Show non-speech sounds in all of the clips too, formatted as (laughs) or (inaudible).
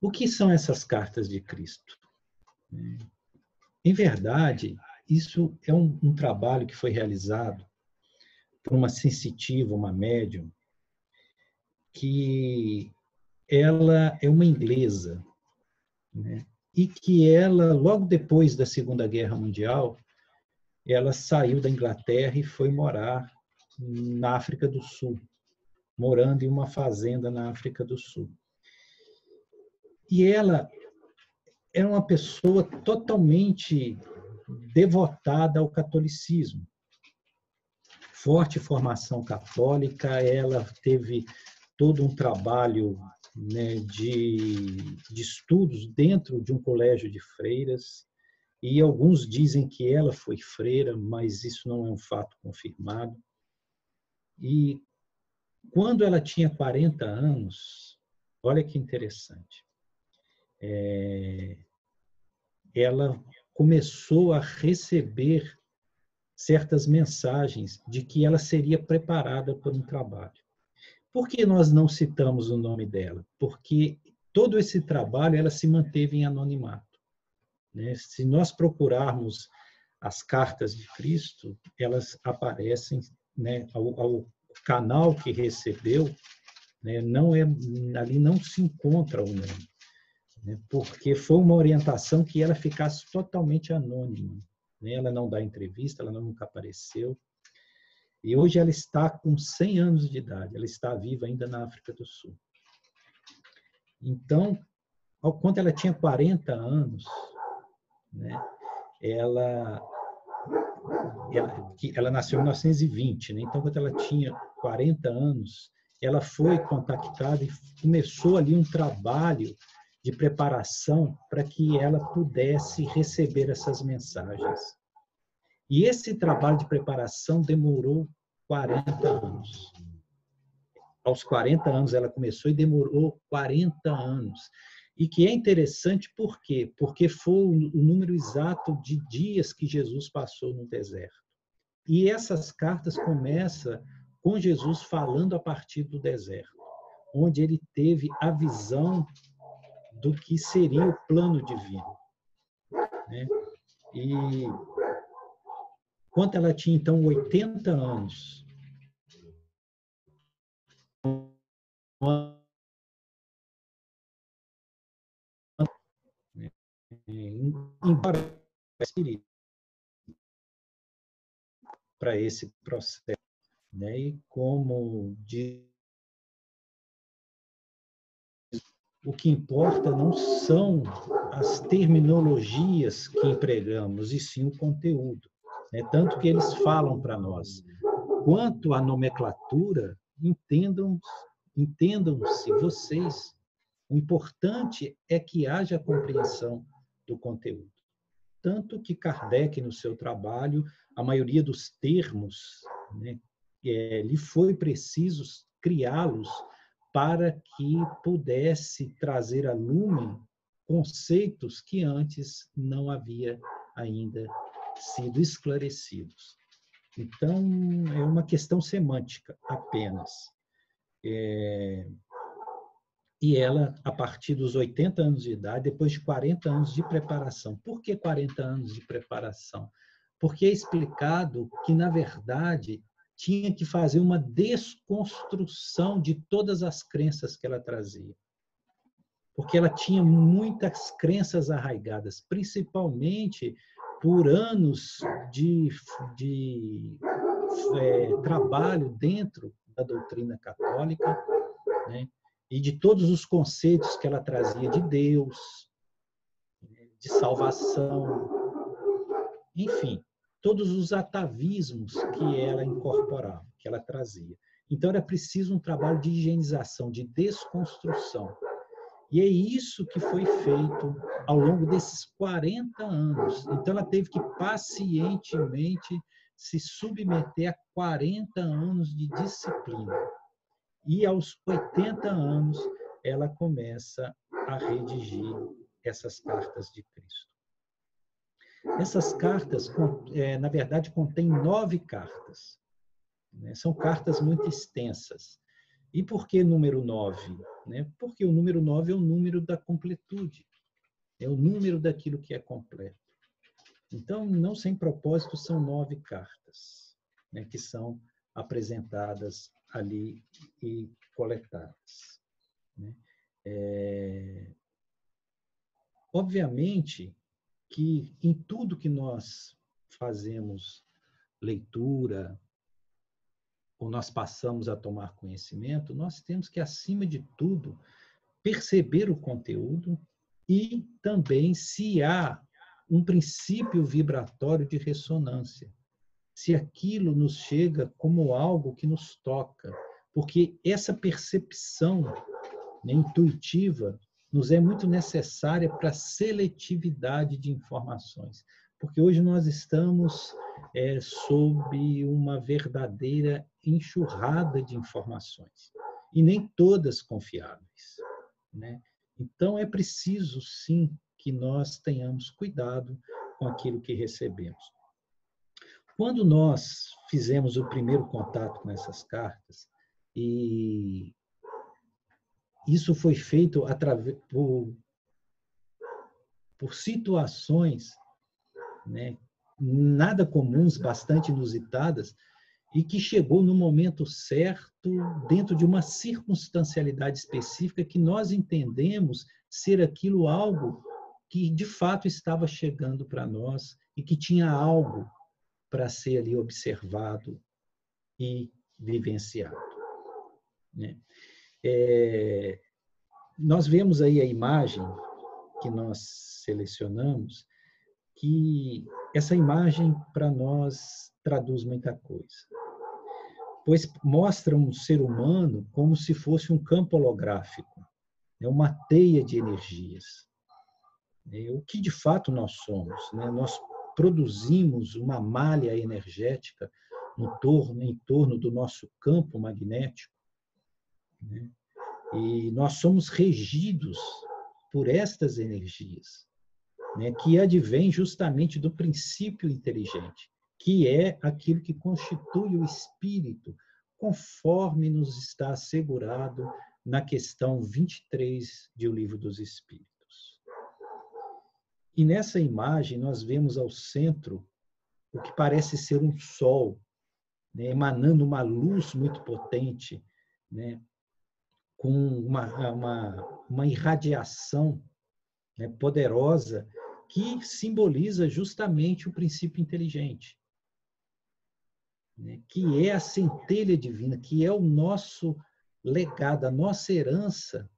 O que são essas cartas de Cristo? Em verdade, isso é um, um trabalho que foi realizado por uma sensitiva, uma médium, que ela é uma inglesa, né? e que ela, logo depois da Segunda Guerra Mundial, ela saiu da Inglaterra e foi morar na África do Sul, morando em uma fazenda na África do Sul. E ela era uma pessoa totalmente devotada ao catolicismo. Forte formação católica, ela teve todo um trabalho né, de, de estudos dentro de um colégio de freiras, e alguns dizem que ela foi freira, mas isso não é um fato confirmado. E quando ela tinha 40 anos, olha que interessante, é, ela começou a receber certas mensagens de que ela seria preparada para um trabalho. Por que nós não citamos o nome dela? Porque todo esse trabalho ela se manteve em anonimato. Né? Se nós procurarmos as cartas de Cristo, elas aparecem né, ao, ao canal que recebeu, né, não é ali não se encontra o nome, né, porque foi uma orientação que ela ficasse totalmente anônima. Né, ela não dá entrevista, ela nunca apareceu. E hoje ela está com 100 anos de idade, ela está viva ainda na África do Sul. Então, ao quando ela tinha 40 anos, né, ela, ela, ela nasceu em 1920, né, então quando ela tinha 40 anos, ela foi contactada e começou ali um trabalho de preparação para que ela pudesse receber essas mensagens. E esse trabalho de preparação demorou 40 anos. Aos 40 anos ela começou e demorou 40 anos. E que é interessante por quê? Porque foi o número exato de dias que Jesus passou no deserto. E essas cartas começam com Jesus falando a partir do deserto, onde ele teve a visão do que seria o plano divino. Né? E quando ela tinha, então, 80 anos, embora para esse processo, né? E como diz o que importa não são as terminologias que empregamos, e sim o conteúdo. Né? Tanto que eles falam para nós. Quanto à nomenclatura, entendam, entendam-se vocês. O importante é que haja compreensão do conteúdo. Tanto que Kardec, no seu trabalho, a maioria dos termos, né, é, lhe foi preciso criá-los para que pudesse trazer a lume conceitos que antes não havia ainda sido esclarecidos. Então, é uma questão semântica apenas. É... E ela, a partir dos 80 anos de idade, depois de 40 anos de preparação. Por que 40 anos de preparação? Porque é explicado que, na verdade, tinha que fazer uma desconstrução de todas as crenças que ela trazia. Porque ela tinha muitas crenças arraigadas, principalmente por anos de, de é, trabalho dentro da doutrina católica, né? e de todos os conceitos que ela trazia de Deus, de salvação, enfim, todos os atavismos que ela incorporava, que ela trazia. Então era preciso um trabalho de higienização, de desconstrução. E é isso que foi feito ao longo desses 40 anos. Então ela teve que pacientemente se submeter a 40 anos de disciplina. E aos 80 anos ela começa a redigir essas cartas de Cristo. Essas cartas, é, na verdade, contêm nove cartas. Né? São cartas muito extensas. E por que número 9? Né? Porque o número 9 é o número da completude, é o número daquilo que é completo. Então, não sem propósito, são nove cartas né, que são apresentadas ali e coletadas. Né? É... Obviamente que em tudo que nós fazemos leitura, ou nós passamos a tomar conhecimento, nós temos que, acima de tudo, perceber o conteúdo e também se há um princípio vibratório de ressonância. Se aquilo nos chega como algo que nos toca, porque essa percepção né, intuitiva nos é muito necessária para a seletividade de informações. Porque hoje nós estamos é, sob uma verdadeira enxurrada de informações, e nem todas confiáveis. Né? Então, é preciso, sim, que nós tenhamos cuidado com aquilo que recebemos. Quando nós fizemos o primeiro contato com essas cartas, e isso foi feito através, por, por situações né, nada comuns, bastante inusitadas, e que chegou no momento certo, dentro de uma circunstancialidade específica que nós entendemos ser aquilo algo que de fato estava chegando para nós e que tinha algo para ser ali observado e vivenciado. Né? É, nós vemos aí a imagem que nós selecionamos, que essa imagem para nós traduz muita coisa. Pois mostra um ser humano como se fosse um campo holográfico, né? uma teia de energias. É, o que de fato nós somos. Né? Nós produzimos uma malha energética no torno, em torno do nosso campo magnético. Né? E nós somos regidos por estas energias, né? que advém justamente do princípio inteligente, que é aquilo que constitui o espírito, conforme nos está assegurado na questão 23 de O Livro dos Espíritos. E nessa imagem nós vemos ao centro o que parece ser um sol, né, emanando uma luz muito potente, né, com uma, uma, uma irradiação né, poderosa que simboliza justamente o princípio inteligente, né, que é a centelha divina, que é o nosso legado, a nossa herança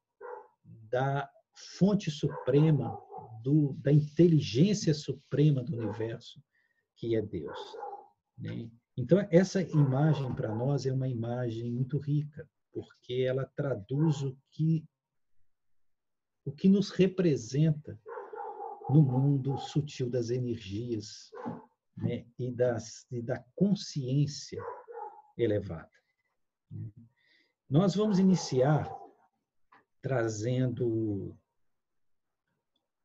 da fonte suprema do, da inteligência suprema do universo, que é Deus. Né? Então, essa imagem para nós é uma imagem muito rica, porque ela traduz o que, o que nos representa no mundo sutil das energias né? e, das, e da consciência elevada. Nós vamos iniciar trazendo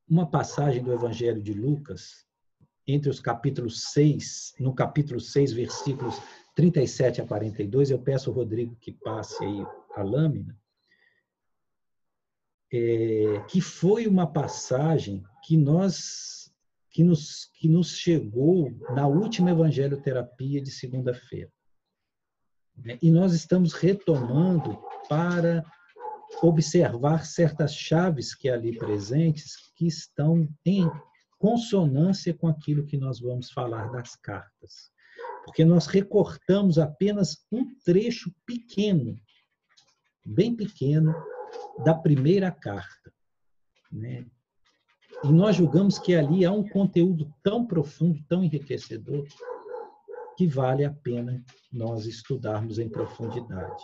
uma passagem do Evangelho de Lucas, entre os capítulos 6, no capítulo 6, versículos 37 a 42, eu peço ao Rodrigo que passe aí a lâmina, é, que foi uma passagem que nós que nos, que nos chegou na última Evangelho Terapia de segunda-feira. E nós estamos retomando para observar certas chaves que ali presentes que estão em consonância com aquilo que nós vamos falar das cartas. Porque nós recortamos apenas um trecho pequeno, bem pequeno, da primeira carta. Né? E nós julgamos que ali há um conteúdo tão profundo, tão enriquecedor, que vale a pena nós estudarmos em profundidade.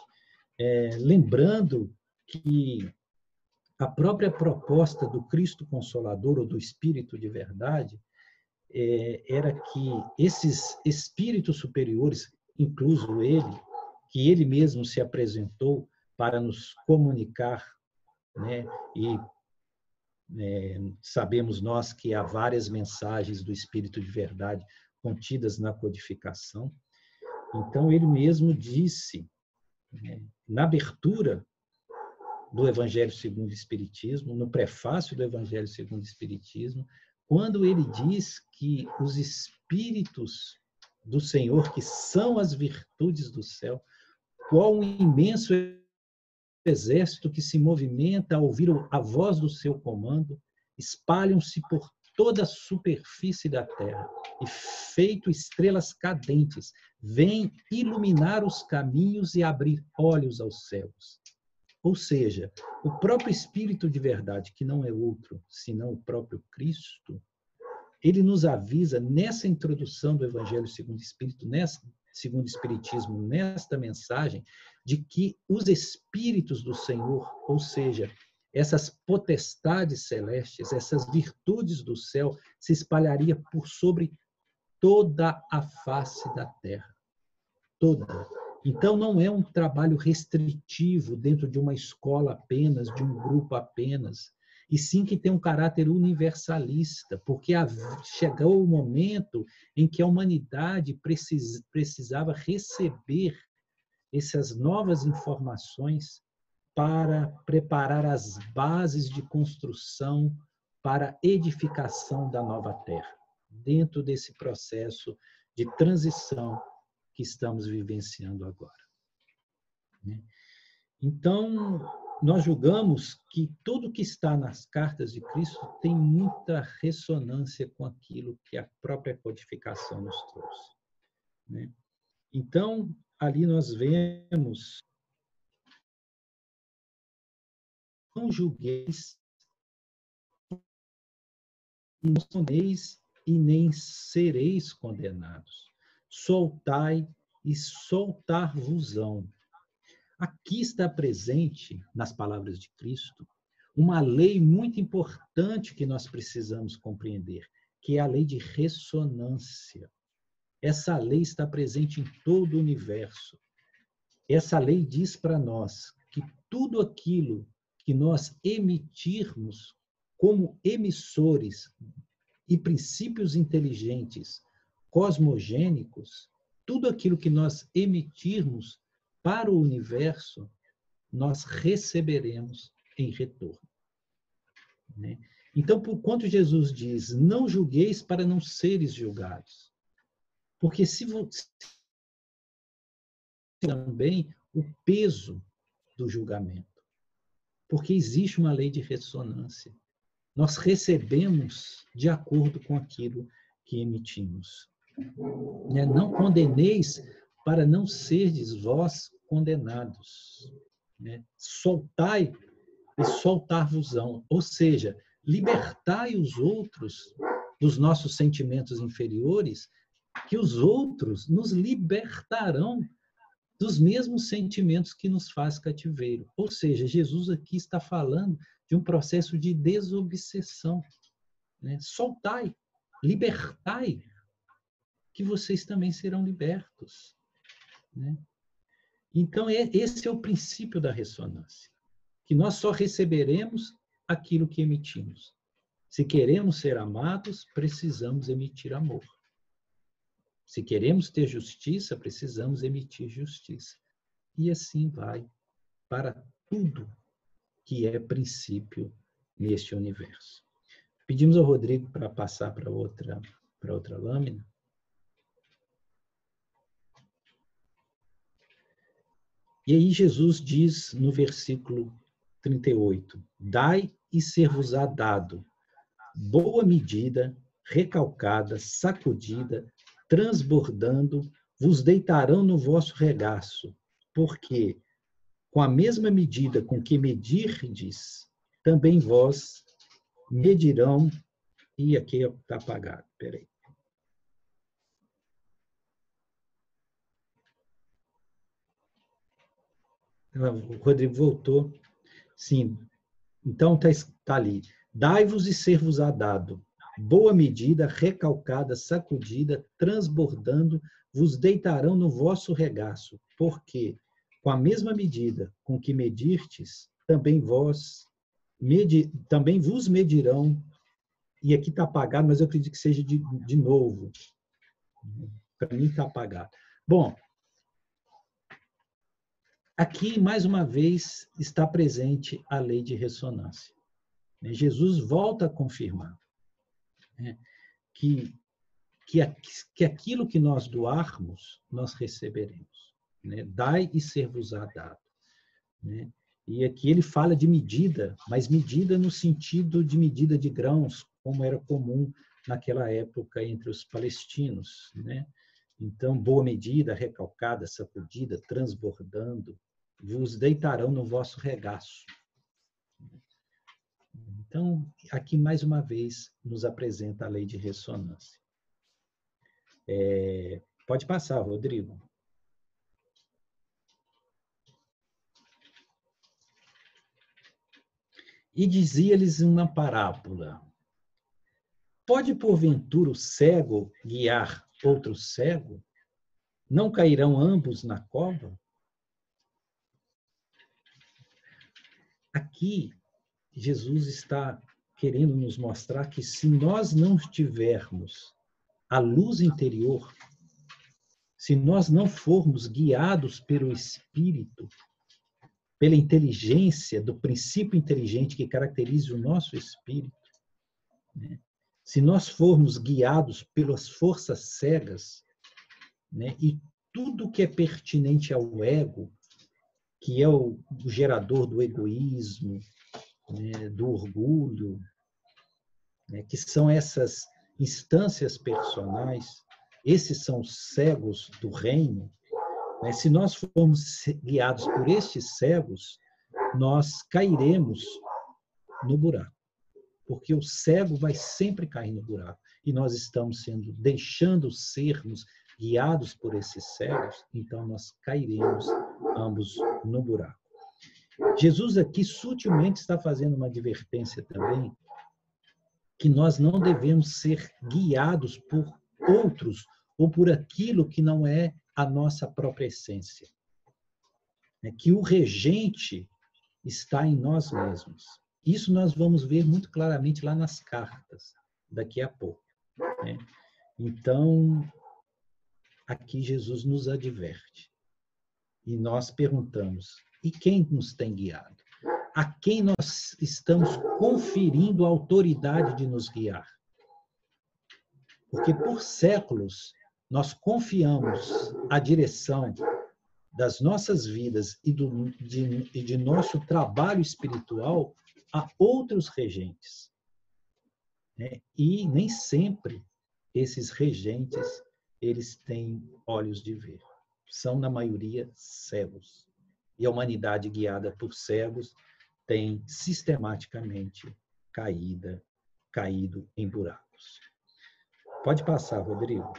É, lembrando que a própria proposta do Cristo Consolador ou do Espírito de Verdade é, era que esses espíritos superiores, incluso ele, que ele mesmo se apresentou para nos comunicar, né? E é, sabemos nós que há várias mensagens do Espírito de Verdade contidas na codificação. Então ele mesmo disse né, na abertura do Evangelho segundo o Espiritismo, no prefácio do Evangelho segundo o Espiritismo, quando ele diz que os espíritos do Senhor, que são as virtudes do céu, qual um imenso exército que se movimenta ao ouvir a voz do seu comando, espalham-se por toda a superfície da terra e, feito estrelas cadentes, vêm iluminar os caminhos e abrir olhos aos céus. Ou seja, o próprio Espírito de verdade, que não é outro senão o próprio Cristo, ele nos avisa nessa introdução do Evangelho segundo o Espírito, nessa, segundo o Espiritismo, nesta mensagem, de que os Espíritos do Senhor, ou seja, essas potestades celestes, essas virtudes do céu, se espalharia por sobre toda a face da terra. Toda. Então, não é um trabalho restritivo dentro de uma escola apenas, de um grupo apenas, e sim que tem um caráter universalista, porque chegou o momento em que a humanidade precis, precisava receber essas novas informações para preparar as bases de construção para a edificação da nova terra, dentro desse processo de transição que estamos vivenciando agora. Né? Então, nós julgamos que tudo que está nas cartas de Cristo tem muita ressonância com aquilo que a própria codificação nos trouxe. Né? Então, ali nós vemos não julgueis, não respondeis e nem sereis condenados. Soltai e soltar-vos-ão. Aqui está presente, nas palavras de Cristo, uma lei muito importante que nós precisamos compreender, que é a lei de ressonância. Essa lei está presente em todo o universo. Essa lei diz para nós que tudo aquilo que nós emitirmos como emissores e princípios inteligentes cosmogênicos, tudo aquilo que nós emitirmos para o universo, nós receberemos em retorno. Né? Então, por quanto Jesus diz, não julgueis para não seres julgados. Porque se você também o peso do julgamento porque existe uma lei de ressonância. Nós recebemos de acordo com aquilo que emitimos. Né? Não condeneis para não serdes vós condenados. Né? Soltai e soltar-vos-ão. Ou seja, libertai os outros dos nossos sentimentos inferiores, que os outros nos libertarão dos mesmos sentimentos que nos faz cativeiro. Ou seja, Jesus aqui está falando de um processo de desobsessão. Né? Soltai, libertai, que vocês também serão libertos. Né? Então, é, esse é o princípio da ressonância, que nós só receberemos aquilo que emitimos. Se queremos ser amados, precisamos emitir amor. Se queremos ter justiça, precisamos emitir justiça. E assim vai para tudo que é princípio neste universo. Pedimos ao Rodrigo para passar para outra, para outra lâmina. E aí Jesus diz no versículo 38: Dai e ser-vos-á dado, boa medida, recalcada, sacudida, transbordando, vos deitarão no vosso regaço, porque com a mesma medida com que medirdes, também vós medirão. E aqui está apagado, peraí. O Rodrigo voltou. Sim. Então está tá ali. Dai-vos e ser-vos-á dado boa medida, recalcada, sacudida, transbordando, vos deitarão no vosso regaço, porque com a mesma medida com que medirtes, também vós medi, também vos medirão. E aqui está apagado, mas eu acredito que seja de, de novo. Para mim está apagado. Bom, Aqui, mais uma vez, está presente a lei de ressonância. Né? Jesus volta a confirmar né? que, que, que aquilo que nós doarmos, nós receberemos. Né? Dai e ser-vos-á dado. E aqui ele fala de medida, mas medida no sentido de medida de grãos, como era comum naquela época entre os palestinos. Né? Então, boa medida, recalcada, sacudida, transbordando, vos deitarão no vosso regaço. Então, aqui mais uma vez nos apresenta a lei de ressonância. É, pode passar, Rodrigo. E dizia-lhes uma parábola: Pode porventura o cego guiar outro cego? Não cairão ambos na cova? Aqui, Jesus está querendo nos mostrar que se nós não tivermos a luz interior, se nós não formos guiados pelo Espírito, pela inteligência, do princípio inteligente que caracteriza o nosso espírito, né? se nós formos guiados pelas forças cegas, né? e tudo que é pertinente ao ego, que é o, gerador do egoísmo, né? do orgulho, né? que são essas instâncias personais, esses são os cegos do reino, né? Se nós formos guiados por estes cegos, nós cairemos no buraco. Porque o cego vai sempre cair no buraco. E nós estamos sendo, deixando sermos guiados por esses cegos, então nós cairemos ambos no buraco. Jesus aqui sutilmente está fazendo uma advertência também que nós não devemos ser guiados por outros ou por aquilo que não é a nossa própria essência. É que o regente está em nós mesmos. Isso nós vamos ver muito claramente lá nas cartas, daqui a pouco. Né? Então, aqui Jesus nos adverte. E nós perguntamos: e quem nos tem guiado? A quem nós estamos conferindo a autoridade de nos guiar? Porque por séculos nós confiamos a direção das nossas vidas e, do, de, e de nosso trabalho espiritual a outros regentes. Né? E nem sempre esses regentes eles têm olhos de ver. São, na maioria, cegos. E a humanidade guiada por cegos tem sistematicamente caída, caído em buracos. Pode passar, Rodrigo.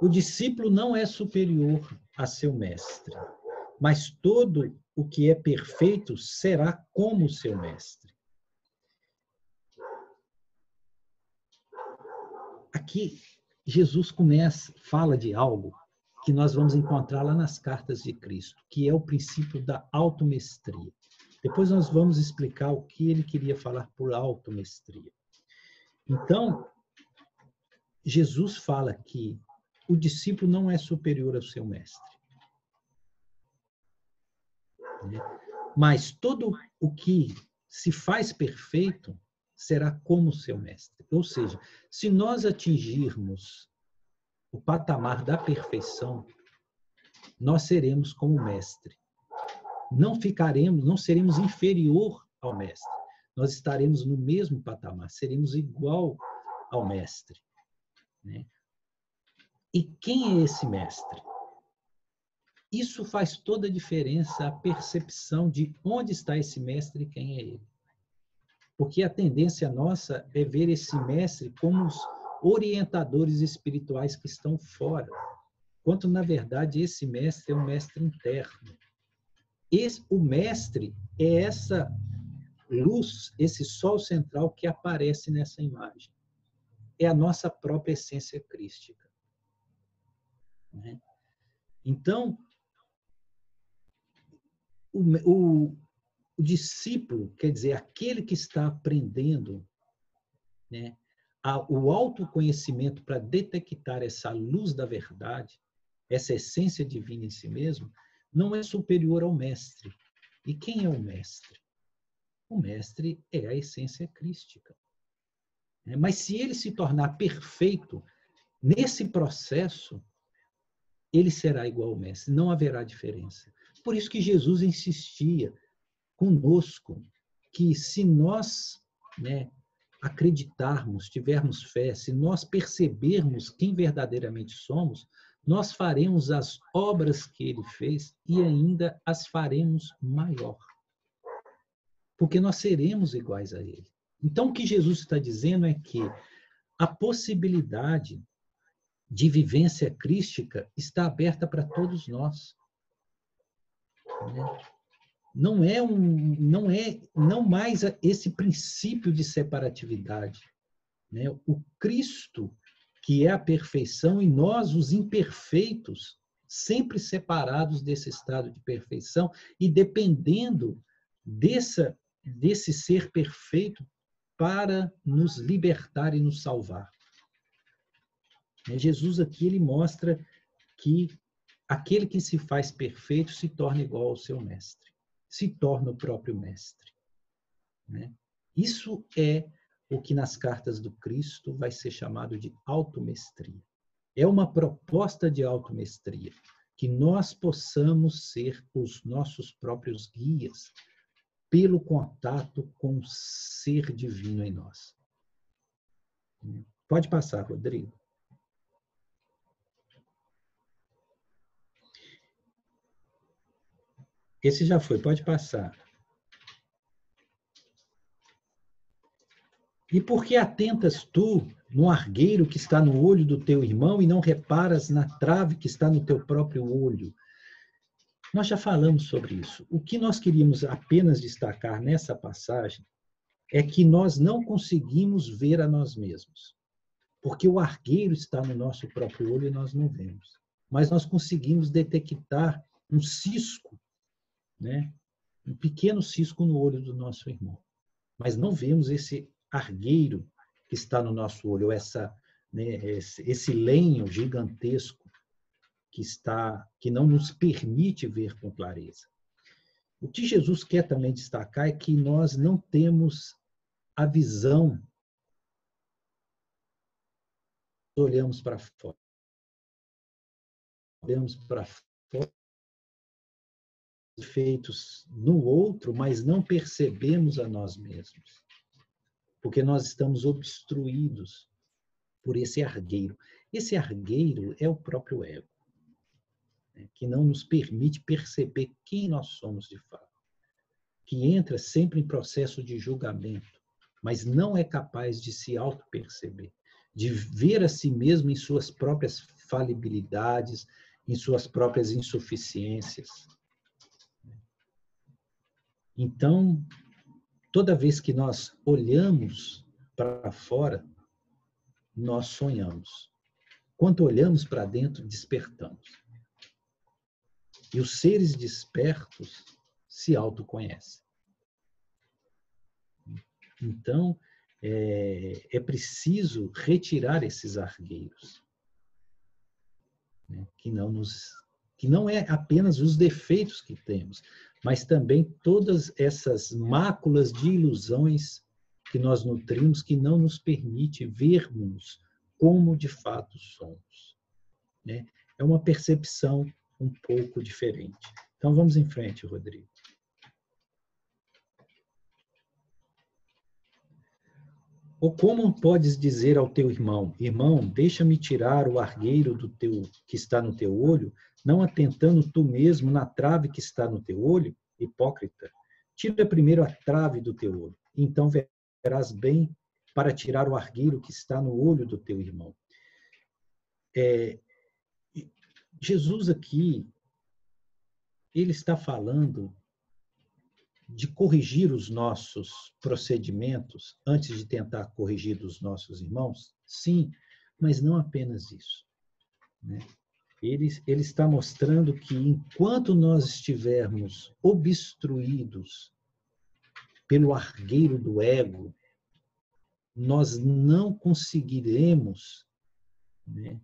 O discípulo não é superior a seu mestre, mas todo o que é perfeito será como seu mestre. Aqui Jesus começa, fala de algo que nós vamos encontrar lá nas cartas de Cristo, que é o princípio da automestria. Depois nós vamos explicar o que ele queria falar por automestria. Então, Jesus fala que o discípulo não é superior ao seu mestre. Né? Mas todo o que se faz perfeito será como seu mestre. Ou seja, se nós atingirmos o patamar da perfeição, nós seremos como o mestre. Não ficaremos, não seremos inferior ao mestre. Nós estaremos no mesmo patamar, seremos igual ao mestre. Né? E quem é esse mestre? Isso faz toda a diferença, a percepção de onde está esse mestre e quem é ele. Porque a tendência nossa é ver esse mestre como os orientadores espirituais que estão fora, quanto na verdade esse mestre é um mestre interno. Esse, o mestre é essa luz, esse sol central que aparece nessa imagem. É a nossa própria essência crística. Né? Então, o, o, o, discípulo, quer dizer, aquele que está aprendendo, né, o autoconhecimento para detectar essa luz da verdade, essa essência divina em si mesmo, não é superior ao mestre. E quem é o mestre? O mestre é a essência crística. É, mas se ele se tornar perfeito, nesse processo, ele será igual ao mestre, não haverá diferença. Por isso que Jesus insistia conosco que se nós né, acreditarmos, tivermos fé, se nós percebermos quem verdadeiramente somos, nós faremos as obras que ele fez e ainda as faremos maior. Porque nós seremos iguais a ele. Então, o que Jesus está dizendo é que a possibilidade de vivência crística está aberta para todos nós. Não é um, não é, não mais esse princípio de separatividade. Né? O Cristo que é a perfeição, e nós, os imperfeitos, sempre separados desse estado de perfeição e dependendo dessa, desse ser perfeito para nos libertar e nos salvar. É, Jesus aqui ele mostra que aquele que se faz perfeito se torna igual ao seu mestre, se torna o próprio mestre. Né? Isso é o que nas cartas do Cristo vai ser chamado de automestria. É uma proposta de automestria, que nós possamos ser os nossos próprios guias pelo contato com o ser divino em nós. Pode passar, Rodrigo. Esse já foi, pode passar. E por que atentas tu no argueiro que está no olho do teu irmão e não reparas na trave que está no teu próprio olho? Nós já falamos sobre isso. O que nós queríamos apenas destacar nessa passagem é que nós não conseguimos ver a nós mesmos. Porque o argueiro está no nosso próprio olho e nós não vemos. Mas nós conseguimos detectar um cisco, né? um pequeno cisco no olho do nosso irmão. Mas não vemos esse argueiro que está no nosso olho, essa, né, esse, esse lenho gigantesco que está, que não nos permite ver com clareza. O que Jesus quer também destacar é que nós não temos a visão olhamos para fora. Olhamos para fora feitos no outro, mas não percebemos a nós mesmos porque nós estamos obstruídos por esse argueiro. Esse argueiro é o próprio ego, né, que não nos permite perceber quem nós somos de fato, que entra sempre em processo de julgamento, mas não é capaz de se auto-perceber, de ver a si mesmo em suas próprias falibilidades, em suas próprias insuficiências. Então, Toda vez que nós olhamos para fora, nós sonhamos. Quando olhamos para dentro, despertamos. E os seres despertos se autoconhecem. Então, é, é preciso retirar esses argueiros, né? que não nos que não é apenas os defeitos que temos, mas também todas essas máculas de ilusões que nós nutrimos que não nos permite vermos como de fato somos. Né? É uma percepção um pouco diferente. Então vamos em frente, Rodrigo. Ou como podes dizer ao teu irmão, irmão, deixa-me tirar o argueiro do teu que está no teu olho, não atentando tu mesmo na trave que está no teu olho? Hipócrita, tira primeiro a trave do teu olho, então verás bem para tirar o argueiro que está no olho do teu irmão. É, Jesus aqui, ele está falando de corrigir os nossos procedimentos antes de tentar corrigir os nossos irmãos? Sim, mas não apenas isso. Né? Ele, ele está mostrando que enquanto nós estivermos obstruídos pelo argueiro do ego, nós não conseguiremos né,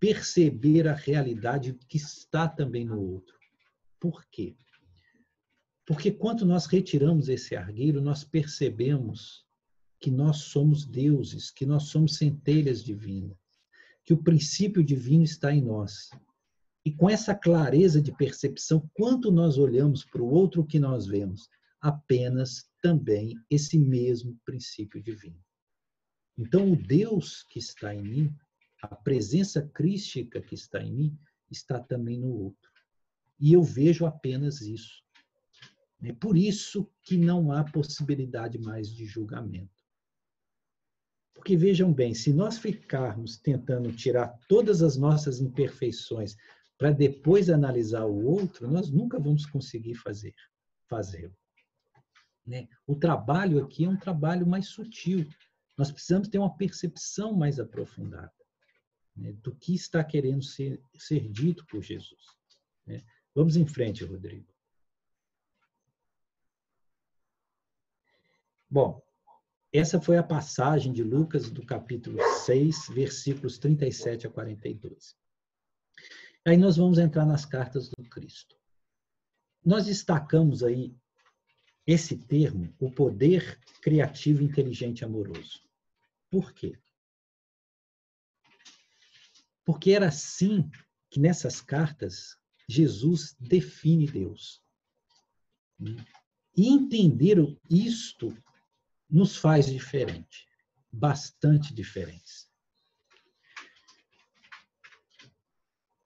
perceber a realidade que está também no outro. Por quê? Porque quando nós retiramos esse argueiro, nós percebemos que nós somos deuses, que nós somos centelhas divinas, que o princípio divino está em nós. E com essa clareza de percepção, quanto nós olhamos para o outro, que nós vemos? Apenas também esse mesmo princípio divino. Então, o Deus que está em mim, a presença crística que está em mim, está também no outro. E eu vejo apenas isso. É por isso que não há possibilidade mais de julgamento. Porque vejam bem, se nós ficarmos tentando tirar todas as nossas imperfeições para depois analisar o outro, nós nunca vamos conseguir fazer fazê-lo. Né? O trabalho aqui é um trabalho mais sutil. Nós precisamos ter uma percepção mais aprofundada né, do que está querendo ser, ser dito por Jesus. Né? Vamos em frente, Rodrigo. Bom, essa foi a passagem de Lucas do capítulo 6, versículos 37 a 42. Aí nós vamos entrar nas cartas do Cristo. Nós destacamos aí esse termo, o poder criativo, inteligente e amoroso. Por quê? Porque era assim que nessas cartas Jesus define Deus. E entender isto nos faz diferente, bastante diferentes.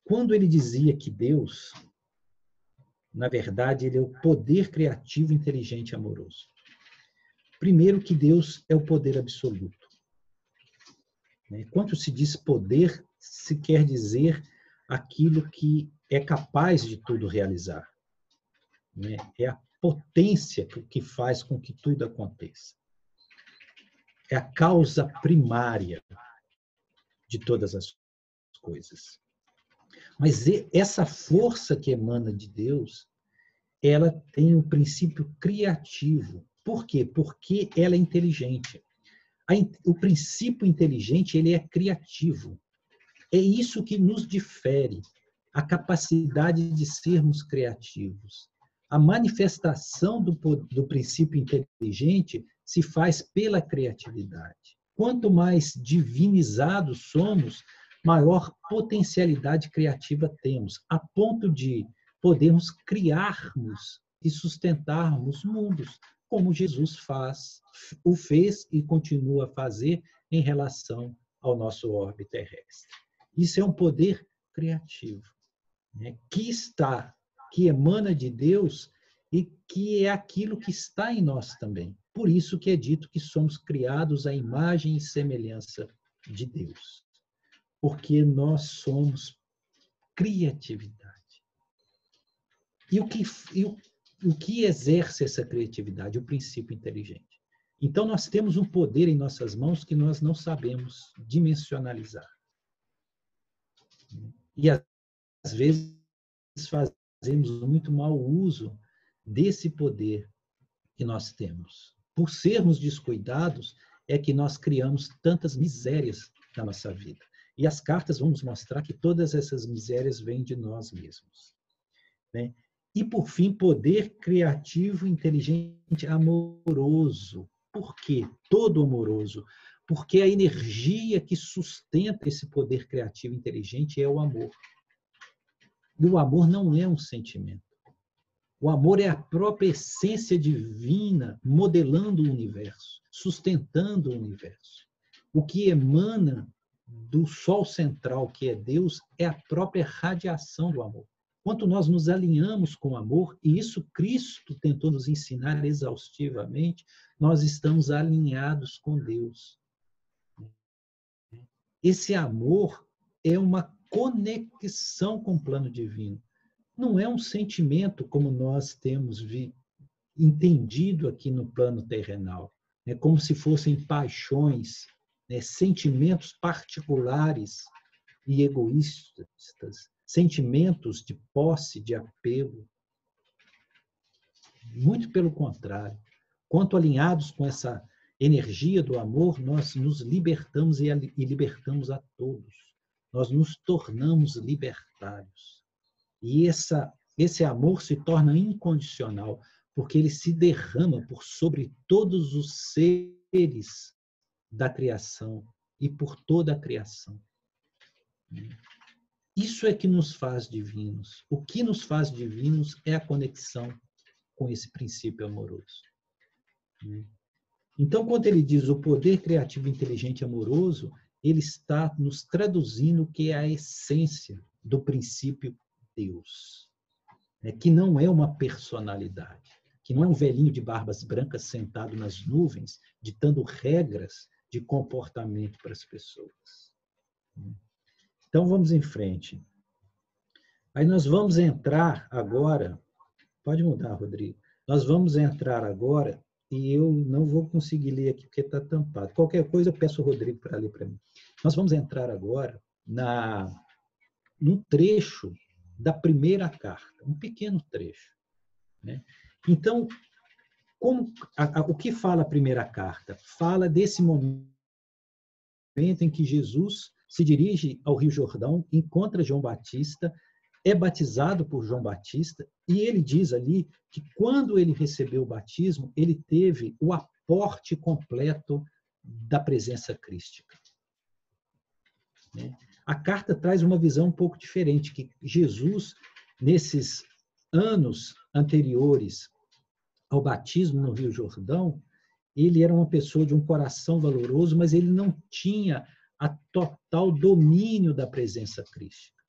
Quando ele dizia que Deus na verdade, ele é o poder criativo, inteligente e amoroso. Primeiro, que Deus é o poder absoluto. Né? Quando se diz poder, se quer dizer aquilo que é capaz de tudo realizar. Né? É a potência que faz com que tudo aconteça. É a causa primária de todas as coisas. Mas essa força que emana de Deus, ela tem um princípio criativo. Por quê? Porque ela é inteligente. O princípio inteligente, ele é criativo. É isso que nos difere, a capacidade de sermos criativos. A manifestação do, do princípio inteligente se faz pela criatividade. Quanto mais divinizados somos, maior potencialidade criativa temos, a ponto de podermos criarmos e sustentarmos mundos, como Jesus faz, o fez e continua a fazer em relação ao nosso orbe terrestre. Isso é um poder criativo, né? que está, que emana de Deus e que é aquilo que está em nós também. Por isso que é dito que somos criados à imagem e semelhança de Deus porque nós somos criatividade. E o que, e o, o que exerce essa criatividade? O princípio inteligente. Então, nós temos um poder em nossas mãos que nós não sabemos dimensionalizar. E, às vezes, fazemos muito mau uso desse poder que nós temos. Por sermos descuidados, é que nós criamos tantas misérias na nossa vida. E as cartas vão nos mostrar que todas essas misérias vêm de nós mesmos. Né? E, por fim, poder criativo, inteligente, amoroso. Por quê? Todo amoroso. Porque a energia que sustenta esse poder criativo inteligente é o amor. E o amor não é um sentimento. O amor é a própria essência divina modelando o universo, sustentando o universo. O que emana do Sol central, que é Deus, é a própria radiação do amor. Quanto nós nos alinhamos com o amor, e isso Cristo tentou nos ensinar exaustivamente, nós estamos alinhados com Deus. Esse amor é uma conexão com o plano divino. Não é um sentimento como nós temos entendido aqui no plano terrenal. É como se fossem paixões né, sentimentos particulares e egoístas, sentimentos de posse, de apego. Muito pelo contrário. Quanto alinhados com essa, energia do amor, nós nos libertamos e libertamos a todos. Nós nos tornamos libertários. E essa, esse amor se torna incondicional, porque ele se derrama por sobre todos os seres da criação e por toda a criação. Isso é que nos faz divinos. O que nos faz divinos é a conexão com esse princípio amoroso. Então, quando ele diz o poder criativo, inteligente e amoroso, ele está nos traduzindo o que é a essência do princípio Deus, né? que não é uma personalidade, que não é um velhinho de barbas brancas sentado nas nuvens, ditando regras de comportamento para as pessoas. Então, vamos em frente. Aí nós vamos entrar agora, pode mudar, Rodrigo. Nós vamos entrar agora e eu não vou conseguir ler aqui porque está tampado. Qualquer coisa eu peço ao Rodrigo para ler para mim. Nós vamos entrar agora na no trecho da primeira carta, um pequeno trecho. Né? Então, como, a, a, o que fala a primeira carta? Fala desse momento em que Jesus se dirige ao Rio Jordão, encontra João Batista, é batizado por João Batista, e ele diz ali que quando ele recebeu o batismo, ele teve o aporte completo da presença crística. Né? A carta traz uma visão um pouco diferente, que Jesus, nesses anos anteriores ao batismo no Rio Jordão, ele era uma pessoa de um coração valoroso, mas ele não tinha a total domínio da presença crística.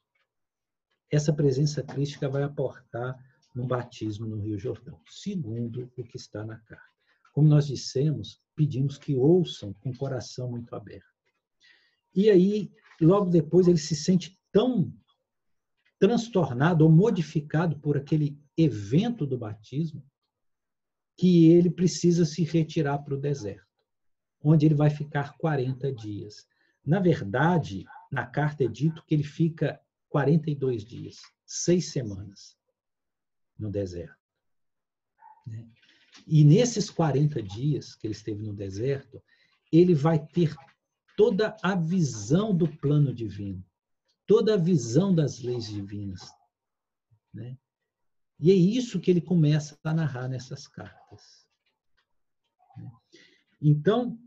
Essa presença crística vai aportar no batismo no Rio Jordão, segundo o que está na carta. Como nós dissemos, pedimos que ouçam com o coração muito aberto. E aí, logo depois, ele se sente tão transtornado ou modificado por aquele evento do batismo que ele precisa se retirar para o deserto, onde ele vai ficar 40 dias. Na verdade, na carta é dito que ele fica 42 dias, seis semanas no deserto. Né? E nesses 40 dias que ele esteve no deserto, ele vai ter toda a visão do plano divino, toda a visão das leis divinas. Né? E é isso que ele começa a narrar nessas cartas. Né? Então,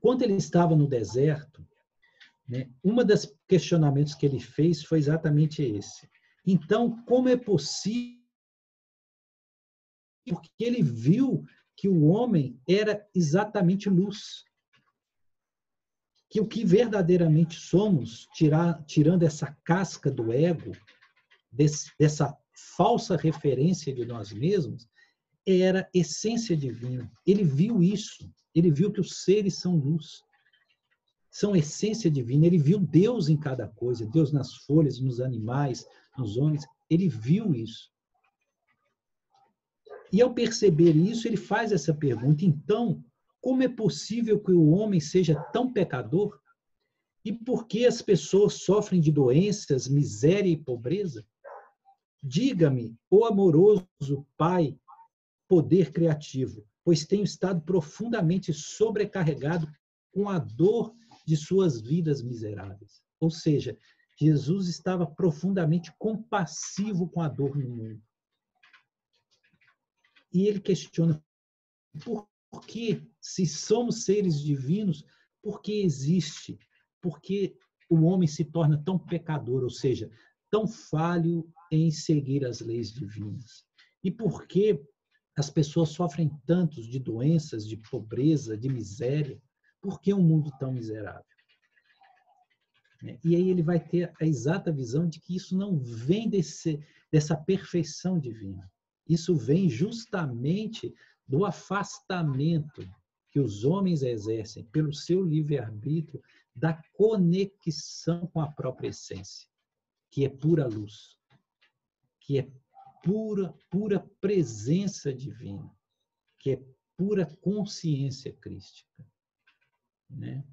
quando ele estava no deserto, né, uma das questionamentos que ele fez foi exatamente esse. Então, como é possível porque ele viu que o homem era exatamente luz. Que o que verdadeiramente somos, tirar, tirando essa casca do ego, desse, dessa falsa referência de nós mesmos, era essência divina. Ele viu isso. Ele viu que os seres são luz. São essência divina. Ele viu Deus em cada coisa, Deus nas folhas, nos animais, nos homens. Ele viu isso. E ao perceber isso, ele faz essa pergunta: então, como é possível que o homem seja tão pecador? E por que as pessoas sofrem de doenças, miséria e pobreza? Diga-me, ó amoroso Pai, poder criativo, pois tenho estado profundamente sobrecarregado com a dor de suas vidas miseráveis. Ou seja, Jesus estava profundamente compassivo com a dor no mundo. E ele questiona por que, se somos seres divinos, por que existe? Por que o homem se torna tão pecador, ou seja, tão falho em seguir as leis divinas? E por que as pessoas sofrem tantos de doenças, de pobreza, de miséria? Por que um mundo tão miserável? E aí ele vai ter a exata visão de que isso não vem desse, dessa perfeição divina. Isso vem justamente do afastamento que os homens exercem pelo seu livre-arbítrio da conexão com a própria essência, que é pura luz, que é pura, pura presença divina, que é pura consciência crística. Né?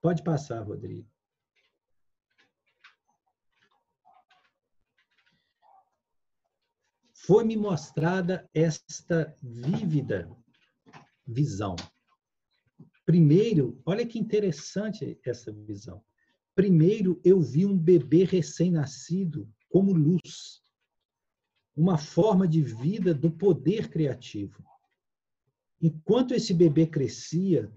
Pode passar, Rodrigo. Foi-me mostrada esta vívida visão. Primeiro, olha que interessante essa visão. Primeiro, eu vi um bebê recém-nascido como luz, uma forma de vida do poder criativo. Enquanto esse bebê crescia,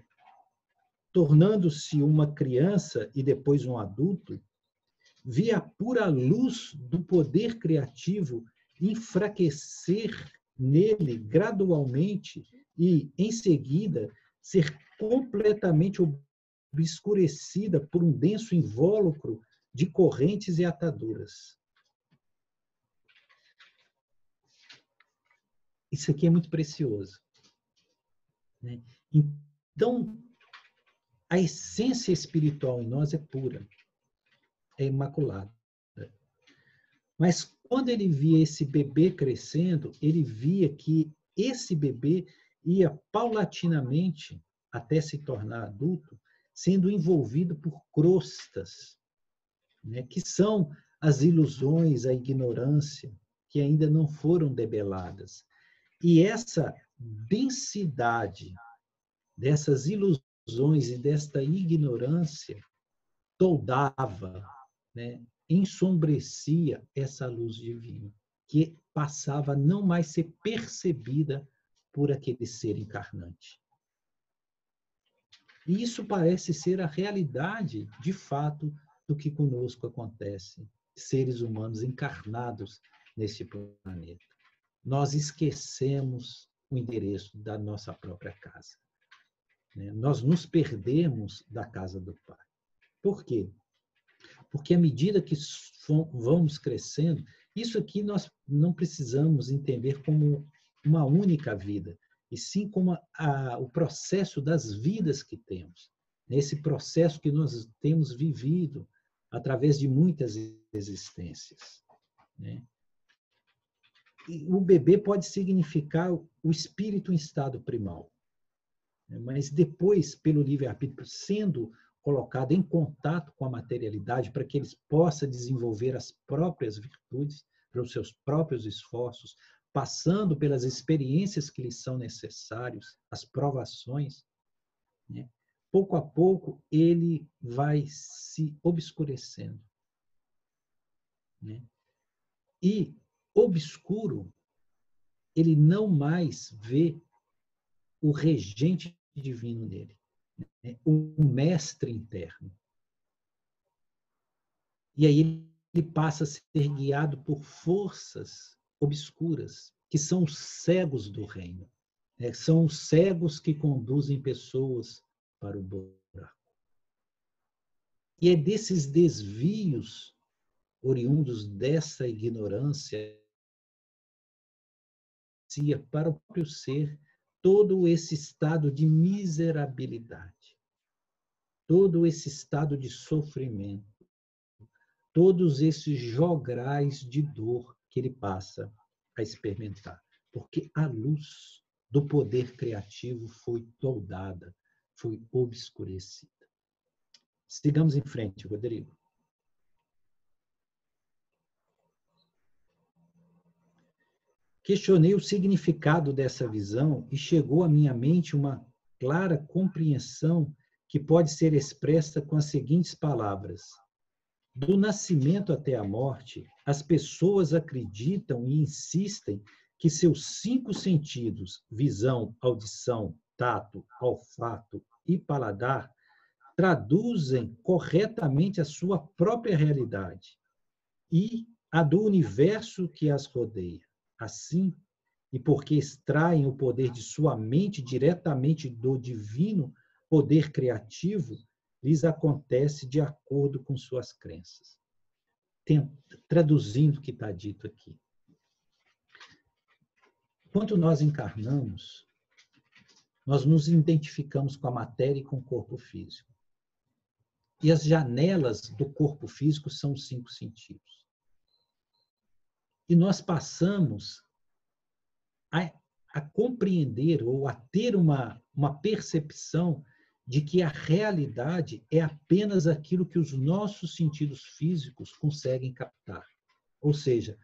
tornando-se uma criança e depois um adulto, via a pura luz do poder criativo enfraquecer nele gradualmente e, em seguida, ser completamente obscurecida por um denso invólucro de correntes e ataduras. Isso aqui é muito precioso. Né? Então, a essência espiritual em nós é pura, é imaculada. Mas quando ele via esse bebê crescendo, ele via que esse bebê ia paulatinamente, até se tornar adulto, sendo envolvido por crostas, né, que são as ilusões, a ignorância, que ainda não foram debeladas. E essa densidade dessas ilusões, e desta ignorância toldava, né, ensombrecia essa luz divina, que passava a não mais ser percebida por aquele ser encarnante. E isso parece ser a realidade, de fato, do que conosco acontece, seres humanos encarnados neste planeta. Nós esquecemos o endereço da nossa própria casa. Né? Nós nos perdemos da casa do Pai. Por quê? Porque à medida que vamos crescendo, isso aqui nós não precisamos entender como uma única vida, e sim como a, a, o processo das vidas que temos. Esse processo que nós temos vivido através de muitas existências. Né? o bebê pode significar o espírito em estado primal. Né? Mas depois, pelo livre-arbítrio, sendo colocado em contato com a materialidade para que eles possam desenvolver as próprias virtudes, pelos seus próprios esforços, passando pelas experiências que lhes são necessários, as provações, né? pouco a pouco ele vai se obscurecendo. Né? E obscuro, ele não mais vê o regente divino nele, né? o mestre interno. E aí ele passa a ser guiado por forças obscuras, que são os cegos do reino. Né? São os cegos que conduzem pessoas para o buraco. E é desses desvios oriundos dessa ignorância para o próprio ser todo esse estado de miserabilidade, todo esse estado de sofrimento, todos esses jograis de dor que ele passa a experimentar. Porque a luz do poder criativo foi toldada, foi obscurecida. Sigamos em frente, Rodrigo. Questionei o significado dessa visão e chegou à minha mente uma clara compreensão que pode ser expressa com as seguintes palavras: Do nascimento até a morte, as pessoas acreditam e insistem que seus cinco sentidos visão, audição, tato, olfato e paladar traduzem corretamente a sua própria realidade e a do universo que as rodeia. Assim, e porque extraem o poder de sua mente diretamente do divino poder criativo, lhes acontece de acordo com suas crenças. traduzindo o que está dito aqui. Quando nós encarnamos, nós nos identificamos com a matéria e com o corpo físico. E as janelas do corpo físico são os cinco sentidos. E nós passamos a, a compreender ou a ter uma, uma percepção de que a realidade é apenas aquilo que os nossos sentidos físicos conseguem captar. Ou seja,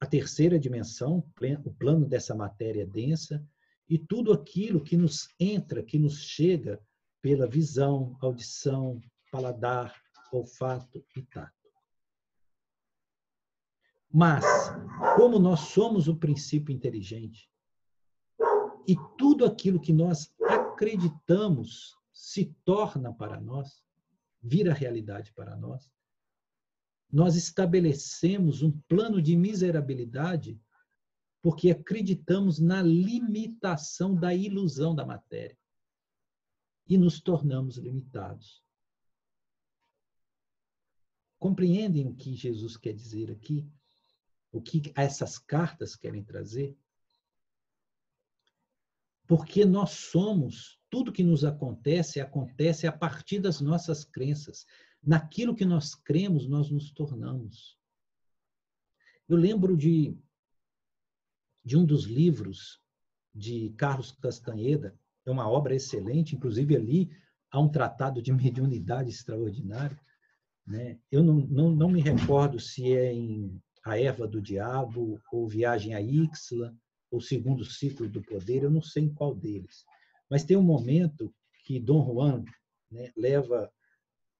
a terceira dimensão, o plano dessa matéria densa, e tudo aquilo que nos entra, que nos chega pela visão, audição, paladar, olfato e tato. Mas, como nós somos o princípio inteligente, e tudo aquilo que nós acreditamos se torna para nós, vira realidade para nós, nós estabelecemos um plano de miserabilidade porque acreditamos na limitação da ilusão da matéria e nos tornamos limitados. Compreendem o que Jesus quer dizer aqui? O que essas cartas querem trazer? Porque nós somos, tudo que nos acontece, acontece a partir das nossas crenças. Naquilo que nós cremos, nós nos tornamos. Eu lembro de, de um dos livros de Carlos Castanheda, é uma obra excelente, inclusive ali há um tratado de (laughs) mediunidade extraordinário. Né? Eu não, não, não me recordo se é em A Erva do Diabo, ou Viagem a Ixla, ou Segundo Ciclo do Poder, eu não sei em qual deles. Mas tem um momento que Dom Juan né, leva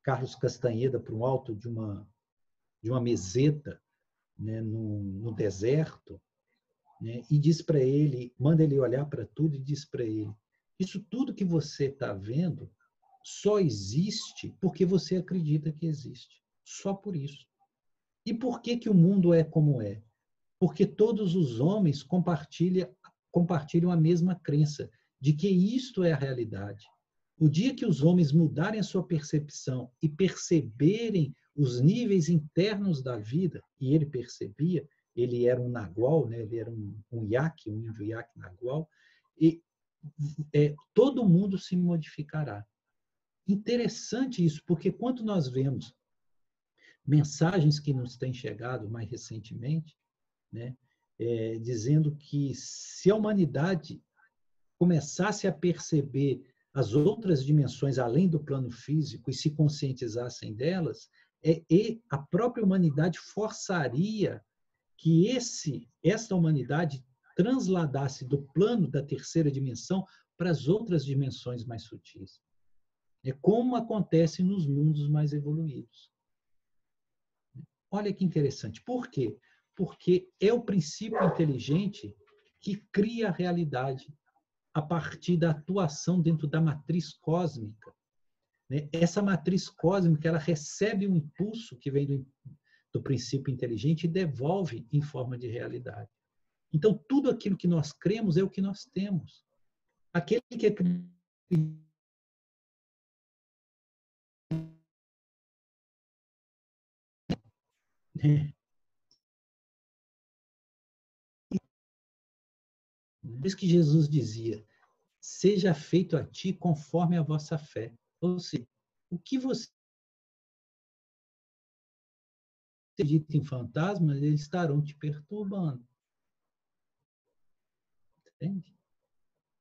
Carlos Castanheda para um alto de uma, de uma meseta né, no, no deserto, né, e diz para ele, manda ele olhar para tudo e diz para ele: isso tudo que você está vendo só existe porque você acredita que existe. Só por isso. E por que, que o mundo é como é? Porque todos os homens compartilham, compartilham a mesma crença de que isto é a realidade. O dia que os homens mudarem a sua percepção e perceberem os níveis internos da vida, e ele percebia, ele era um nagual, né? ele era um, um iaque, um índio iaque nagual, e é, todo mundo se modificará. Interessante isso, porque quando nós vemos mensagens que nos têm chegado mais recentemente, né, é, dizendo que se a humanidade começasse a perceber as outras dimensões além do plano físico e se conscientizassem delas, é, e a própria humanidade forçaria que esse esta humanidade transladasse do plano da terceira dimensão para as outras dimensões mais sutis. É como acontece nos mundos mais evoluídos. Olha que interessante. Por quê? Porque é o princípio inteligente que cria a realidade a partir da atuação dentro da matriz cósmica. Né? Essa matriz cósmica ela recebe um impulso que vem do, do princípio inteligente e devolve em forma de realidade. Então, tudo aquilo que nós cremos é o que nós temos. Aquele que acredita Por isso que Jesus dizia: seja feito a ti conforme a vossa fé. Ou seja, o que você acredita em fantasmas, eles estarão te perturbando. Entende?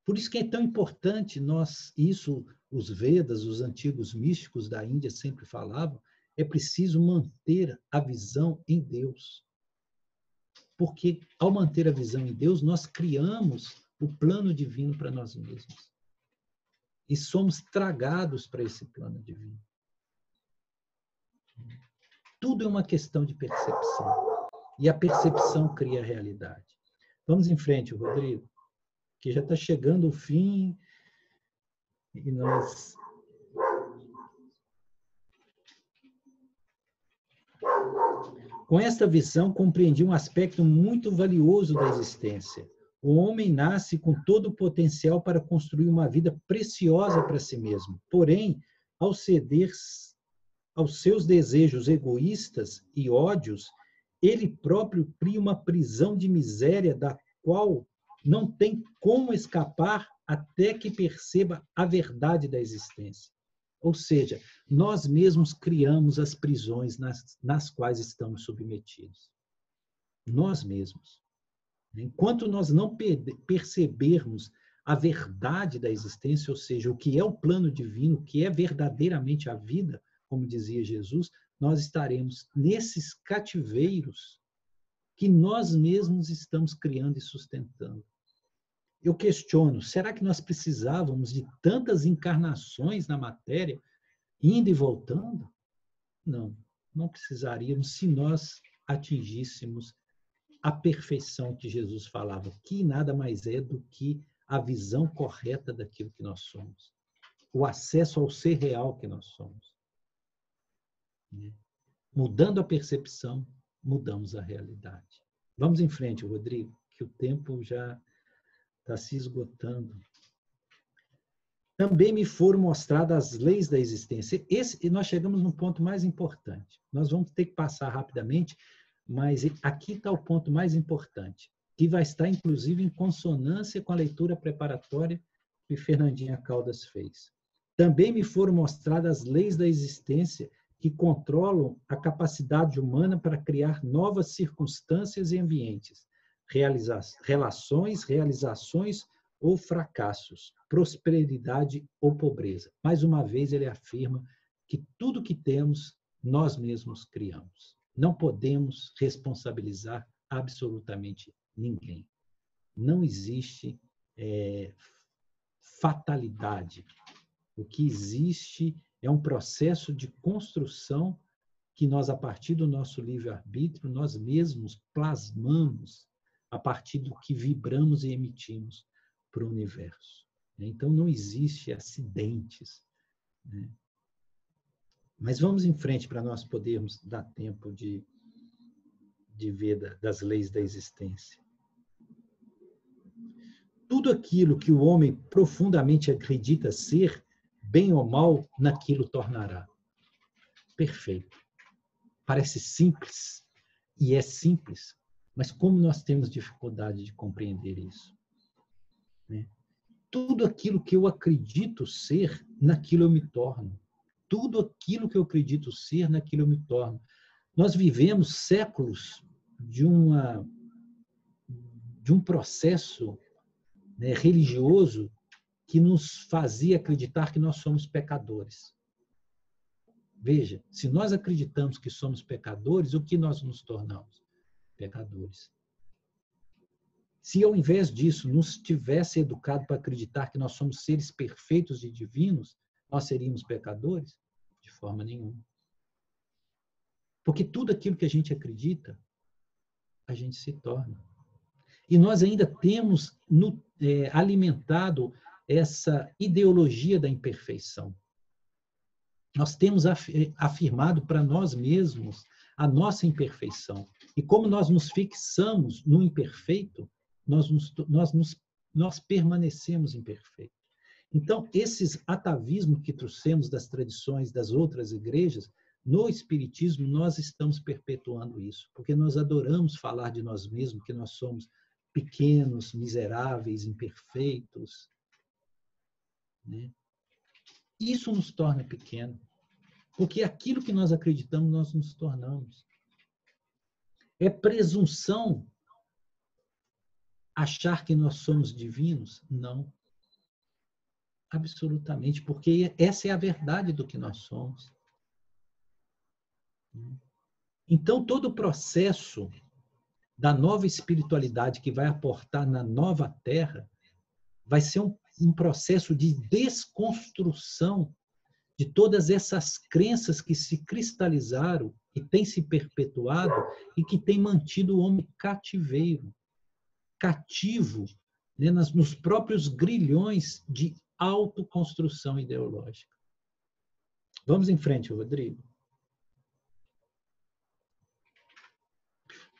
Por isso que é tão importante nós, isso os Vedas, os antigos místicos da Índia sempre falavam, é preciso manter a visão em Deus. Porque ao manter a visão em Deus, nós criamos o plano divino para nós mesmos. E somos tragados para esse plano divino. Tudo é uma questão de percepção. E a percepção cria a realidade. Vamos em frente, Rodrigo que já está chegando o fim e nós Com esta visão, compreendi um aspecto muito valioso da existência. O homem nasce com todo o potencial para construir uma vida preciosa para si mesmo. Porém, ao ceder aos seus desejos egoístas e ódios, ele próprio cria uma prisão de miséria da qual não tem como escapar até que perceba a verdade da existência. Ou seja, nós mesmos criamos as prisões nas, nas quais estamos submetidos. Nós mesmos. Enquanto nós não percebermos a verdade da existência, ou seja, o que é o plano divino, o que é verdadeiramente a vida, como dizia Jesus, nós estaremos nesses cativeiros que nós mesmos estamos criando e sustentando. Eu questiono: será que nós precisávamos de tantas encarnações na matéria, indo e voltando? Não, não precisaríamos se nós atingíssemos a perfeição que Jesus falava, que nada mais é do que a visão correta daquilo que nós somos, o acesso ao ser real que nós somos. Né? Mudando a percepção, mudamos a realidade. Vamos em frente, Rodrigo, que o tempo já está se esgotando. Também me foram mostradas as leis da existência. Esse, e nós chegamos no ponto mais importante. Nós vamos ter que passar rapidamente, mas aqui está o ponto mais importante, que vai estar, inclusive, em consonância com a leitura preparatória que Fernandinha Caldas fez. Também me foram mostradas as leis da existência que controlam a capacidade humana para criar novas circunstâncias e ambientes, realiza relações, realizações ou fracassos, prosperidade ou pobreza. Mais uma vez, ele afirma que tudo que temos, nós mesmos criamos. Não podemos responsabilizar absolutamente ninguém. Não existe é, fatalidade. O que existe é um processo de construção que nós, a partir do nosso livre-arbítrio, nós mesmos plasmamos a partir do que vibramos e emitimos para o universo. Então, não existe acidentes. Né? Mas vamos em frente para nós podermos dar tempo de, de ver das leis da existência. Tudo aquilo que o homem profundamente acredita ser, bem ou mal, naquilo tornará. Perfeito. Parece simples, e é simples, mas como nós temos dificuldade de compreender isso? Né? Tudo aquilo que eu acredito ser, naquilo eu me torno. Tudo aquilo que eu acredito ser, naquilo eu me torno. Nós vivemos séculos de uma de um processo né, religioso que nos fazia acreditar que nós somos pecadores. Veja, se nós acreditamos que somos pecadores, o que nós nos tornamos? Pecadores. Se ao invés disso nos tivesse educado para acreditar que nós somos seres perfeitos e divinos, nós seríamos pecadores? De forma nenhuma. Porque tudo aquilo que a gente acredita, a gente se torna. E nós ainda temos no, é, alimentado essa ideologia da imperfeição. Nós temos afirmado para nós mesmos a nossa imperfeição. E como nós nos fixamos no imperfeito, nós, nos, nós, nos, nós permanecemos imperfeitos. Então, esses atavismos que trouxemos das tradições das outras igrejas, no Espiritismo, nós estamos perpetuando isso, porque nós adoramos falar de nós mesmos, que nós somos pequenos, miseráveis, imperfeitos. Né? Isso nos torna pequeno. Porque aquilo que nós acreditamos, nós nos tornamos. É presunção achar que nós somos divinos? Não. Absolutamente, porque essa é a verdade do que nós somos. Então, todo o processo da nova espiritualidade que vai aportar na nova terra vai ser um, um processo de desconstrução de todas essas crenças que se cristalizaram e têm se perpetuado e que têm mantido o homem cativeiro, cativo né, nos próprios grilhões de autoconstrução ideológica. Vamos em frente, Rodrigo.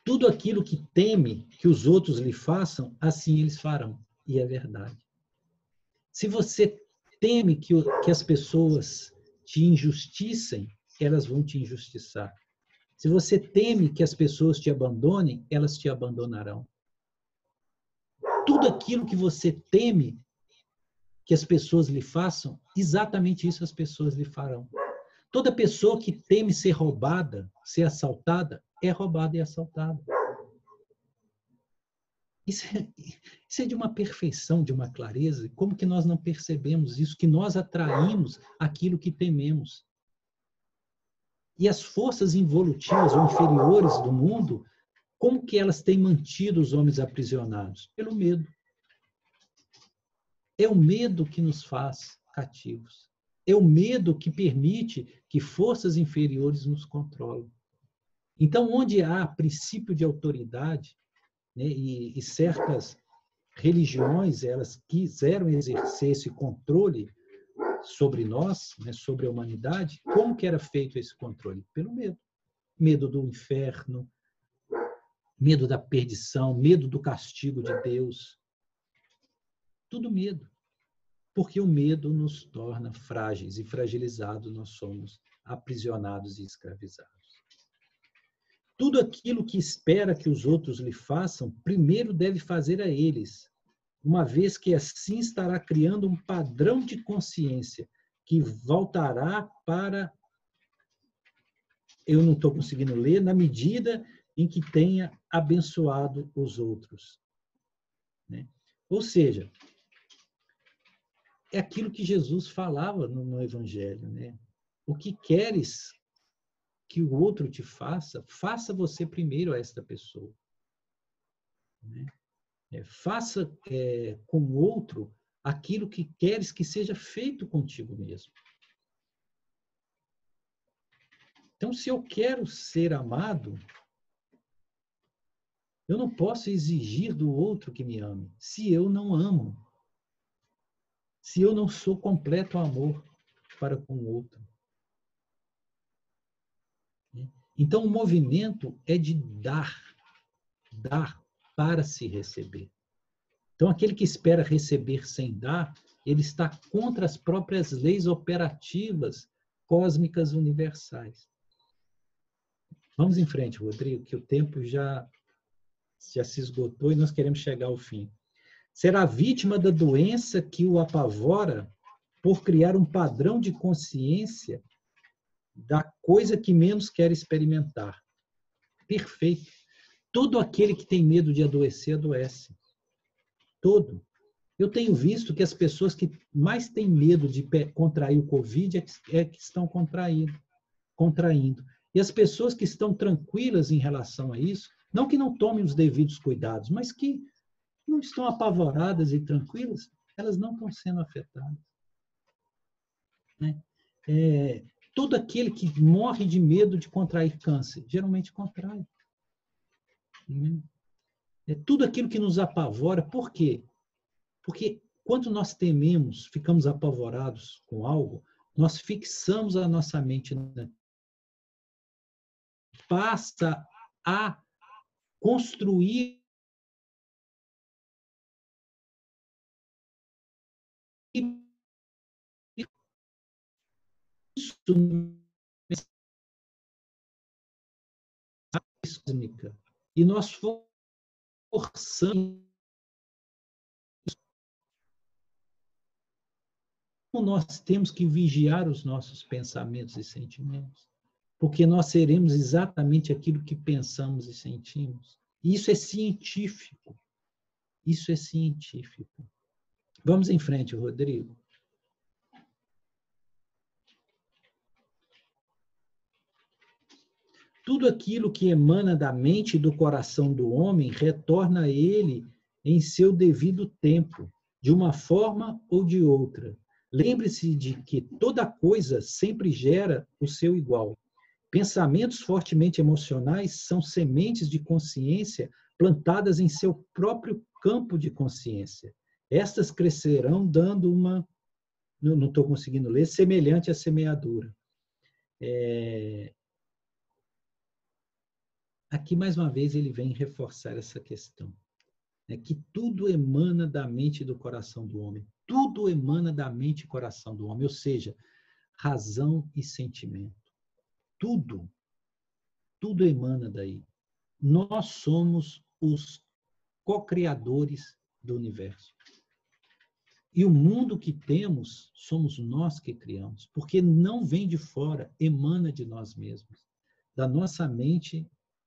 Tudo aquilo que teme que os outros lhe façam, assim eles farão. E é verdade. Se você teme que, que as pessoas te injusticem, elas vão te injustiçar. Se você teme que as pessoas te abandonem, elas te abandonarão. Tudo aquilo que você teme que as pessoas lhe façam, exatamente isso as pessoas lhe farão. Toda pessoa que teme ser roubada, ser assaltada, é roubada e assaltada. Isso é, isso é de uma perfeição, de uma clareza. Como que nós não percebemos isso? Que nós atraímos aquilo que tememos. E as forças involutivas ou inferiores do mundo, como que elas têm mantido os homens aprisionados? Pelo medo. É o medo que nos faz cativos. É o medo que permite que forças inferiores nos controlem. Então, onde há princípio de autoridade, né, e, e certas religiões elas quiseram exercer esse controle sobre nós, né, sobre a humanidade, como que era feito esse controle? Pelo medo. Medo do inferno, medo da perdição, medo do castigo de Deus. Tudo medo. Porque o medo nos torna frágeis e fragilizados nós somos aprisionados e escravizados. Tudo aquilo que espera que os outros lhe façam, primeiro deve fazer a eles, uma vez que assim estará criando um padrão de consciência que voltará para. Eu não estou conseguindo ler, na medida em que tenha abençoado os outros. Né? Ou seja, é aquilo que Jesus falava no, no Evangelho. Né? O que queres que o outro te faça, faça você primeiro a esta pessoa. Né? É, faça é, com o outro aquilo que queres que seja feito contigo mesmo. Então, se eu quero ser amado, eu não posso exigir do outro que me ame, se eu não amo. Se eu não sou completo amor para com o outro. Então, o movimento é de dar, dar para se receber. Então, aquele que espera receber sem dar, ele está contra as próprias leis operativas cósmicas universais. Vamos em frente, Rodrigo, que o tempo já, já se esgotou e nós queremos chegar ao fim. Será vítima da doença que o apavora por criar um padrão de consciência da coisa que menos quer experimentar. Perfeito. Todo aquele que tem medo de adoecer, adoece. Todo. Eu tenho visto que as pessoas que mais têm medo de contrair o Covid é, é que estão contraindo, contraindo. E as pessoas que estão tranquilas em relação a isso, não que não tomem os devidos cuidados, mas que não estão apavoradas e tranquilas, elas não estão sendo afetadas. Né? É, todo aquele que morre de medo de contrair câncer, geralmente contrai. É tudo aquilo que nos apavora, por quê? Porque quando nós tememos, ficamos apavorados com algo, nós fixamos a nossa mente passa a construir cósmica e nós forçamos nós temos que vigiar os nossos pensamentos e sentimentos, porque nós seremos exatamente aquilo que pensamos e sentimos. Isso é científico. Isso é científico. Vamos em frente, Rodrigo. Tudo aquilo que emana da mente e do coração do homem retorna a ele em seu devido tempo, de uma forma ou de outra. Lembre-se de que toda coisa sempre gera o seu igual. Pensamentos fortemente emocionais são sementes de consciência plantadas em seu próprio campo de consciência. Estas crescerão dando uma, não estou conseguindo ler, semelhante à semeadura. É, Aqui, mais uma vez, ele vem reforçar essa questão. Né? Que tudo emana da mente e do coração do homem. Tudo emana da mente e coração do homem, ou seja, razão e sentimento. Tudo, tudo emana daí. Nós somos os co-criadores do universo. E o mundo que temos, somos nós que criamos, porque não vem de fora, emana de nós mesmos, da nossa mente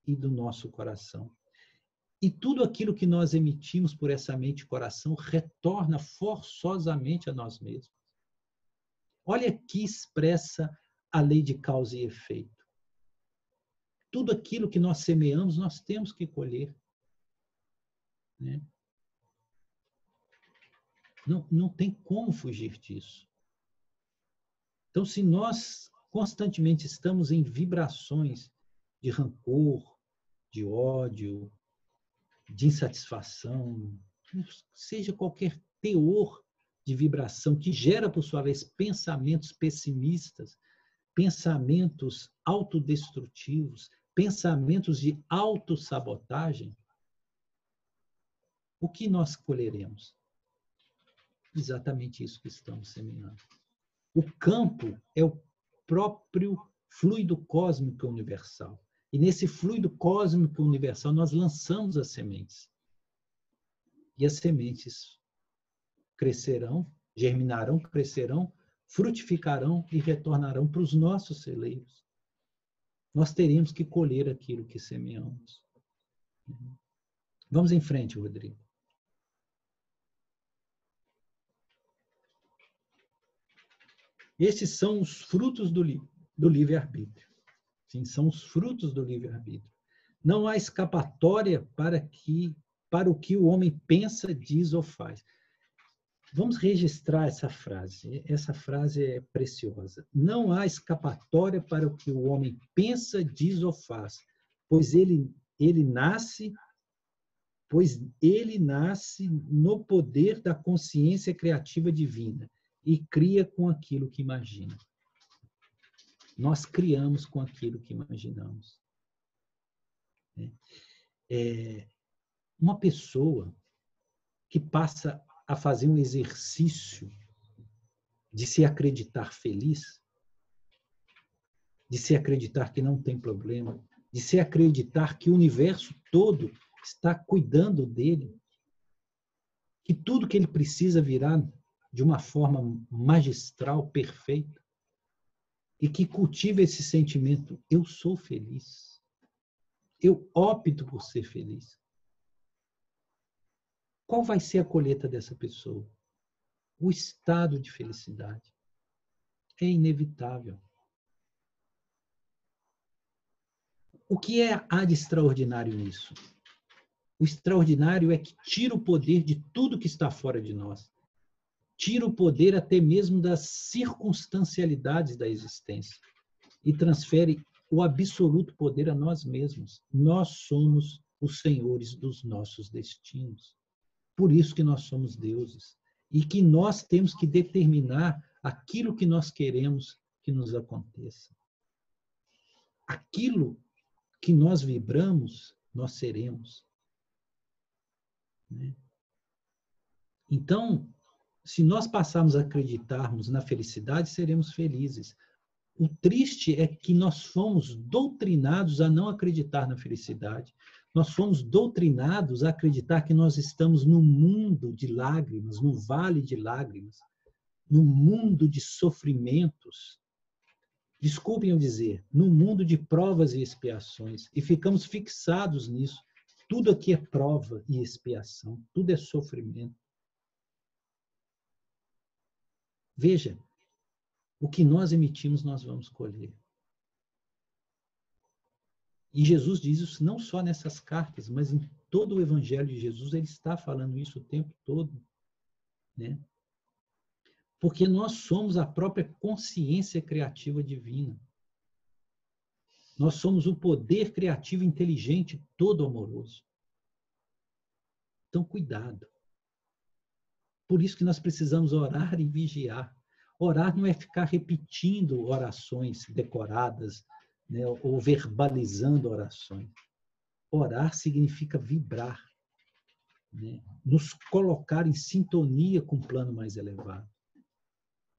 e do nosso coração. E tudo aquilo que nós emitimos por essa mente e coração retorna forçosamente a nós mesmos. Olha que expressa a lei de causa e efeito. Tudo aquilo que nós semeamos, nós temos que colher. Né? Não, não tem como fugir disso. Então, se nós constantemente estamos em vibrações de rancor, de ódio, de insatisfação, seja qualquer teor de vibração que gera, por sua vez, pensamentos pessimistas, pensamentos autodestrutivos, pensamentos de autossabotagem, o que nós colheremos? Exatamente isso que estamos semeando. O campo é o próprio fluido cósmico universal. E nesse fluido cósmico universal nós lançamos as sementes. E as sementes crescerão, germinarão, crescerão, frutificarão e retornarão para os nossos celeiros. Nós teremos que colher aquilo que semeamos. Vamos em frente, Rodrigo. Esses são os frutos do, do livre-arbítrio. Sim, são os frutos do livre-arbítrio. Não há escapatória para que para o que o homem pensa, diz ou faz. Vamos registrar essa frase. Essa frase é preciosa. Não há escapatória para o que o homem pensa, diz ou faz, pois ele ele nasce pois ele nasce no poder da consciência criativa divina e cria com aquilo que imagina. Nós criamos com aquilo que imaginamos. É, é uma pessoa que passa a fazer um exercício de se acreditar feliz, de se acreditar que não tem problema, de se acreditar que o universo todo está cuidando dele, que tudo que ele precisa virá de uma forma magistral, perfeita, e que cultive esse sentimento: eu sou feliz. Eu opto por ser feliz. Qual vai ser a colheita dessa pessoa? O estado de felicidade. É inevitável. O que é há de extraordinário nisso? O extraordinário é que tira o poder de tudo que está fora de nós tira o poder até mesmo das circunstancialidades da existência e transfere o absoluto poder a nós mesmos. Nós somos os senhores dos nossos destinos. Por isso que nós somos deuses e que nós temos que determinar aquilo que nós queremos que nos aconteça. Aquilo que nós vibramos, nós seremos. Né? Então, se nós passarmos a acreditarmos na felicidade, seremos felizes. O triste é que nós fomos doutrinados a não acreditar na felicidade. Nós fomos doutrinados a acreditar que nós estamos num mundo de lágrimas, num vale de lágrimas, num mundo de sofrimentos. Desculpem eu dizer, num mundo de provas e expiações. E ficamos fixados nisso. Tudo aqui é prova e expiação, tudo é sofrimento. Veja, o que nós emitimos, nós vamos colher. E Jesus diz isso não só nessas cartas, mas em todo o Evangelho de Jesus, ele está falando isso o tempo todo. Né? Porque nós somos a própria consciência criativa divina. Nós somos o poder criativo inteligente todo amoroso. Então, cuidado. Por isso que nós precisamos orar e vigiar. Orar não é ficar repetindo orações decoradas né, ou verbalizando orações. Orar significa vibrar, né, nos colocar em sintonia com o plano mais elevado.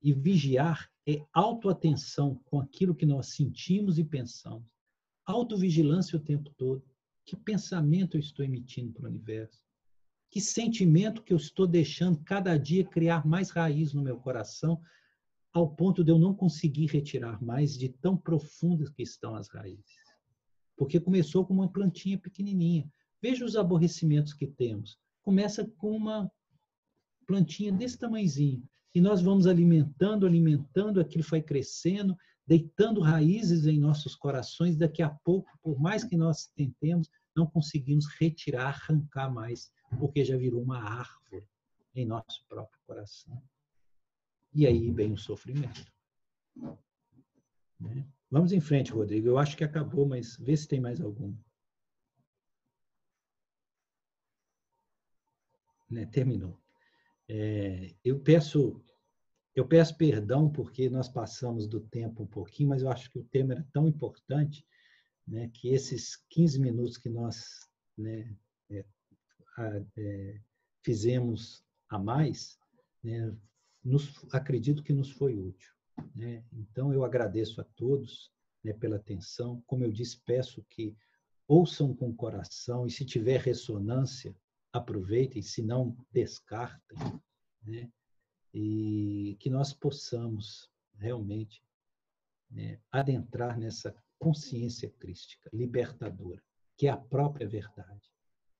E vigiar é autoatenção com aquilo que nós sentimos e pensamos. Autovigilância o tempo todo. Que pensamento eu estou emitindo para o universo? Que sentimento que eu estou deixando cada dia criar mais raiz no meu coração, ao ponto de eu não conseguir retirar mais de tão profundas que estão as raízes. Porque começou com uma plantinha pequenininha. Veja os aborrecimentos que temos. Começa com uma plantinha desse tamanhozinho. E nós vamos alimentando, alimentando, aquilo vai crescendo, deitando raízes em nossos corações. Daqui a pouco, por mais que nós tentemos, não conseguimos retirar, arrancar mais porque já virou uma árvore em nosso próprio coração. E aí vem o sofrimento. Né? Vamos em frente, Rodrigo. Eu acho que acabou, mas vê se tem mais algum. Né? Terminou. É, eu peço eu peço perdão porque nós passamos do tempo um pouquinho, mas eu acho que o tema era tão importante né, que esses 15 minutos que nós né, é, fizemos a mais, né, nos, acredito que nos foi útil. Né? Então, eu agradeço a todos né, pela atenção. Como eu disse, peço que ouçam com coração e, se tiver ressonância, aproveitem, se não, descartem. Né? E que nós possamos realmente né, adentrar nessa consciência crística, libertadora, que é a própria verdade.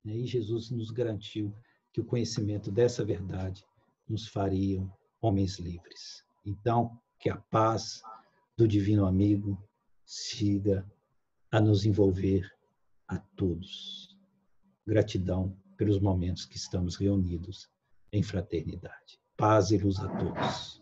Né? E Jesus nos garantiu que o conhecimento dessa verdade nos faria homens livres. Então, que a paz do Divino Amigo siga a nos envolver a todos. Gratidão pelos momentos que estamos reunidos em fraternidade. Paz e luz a todos.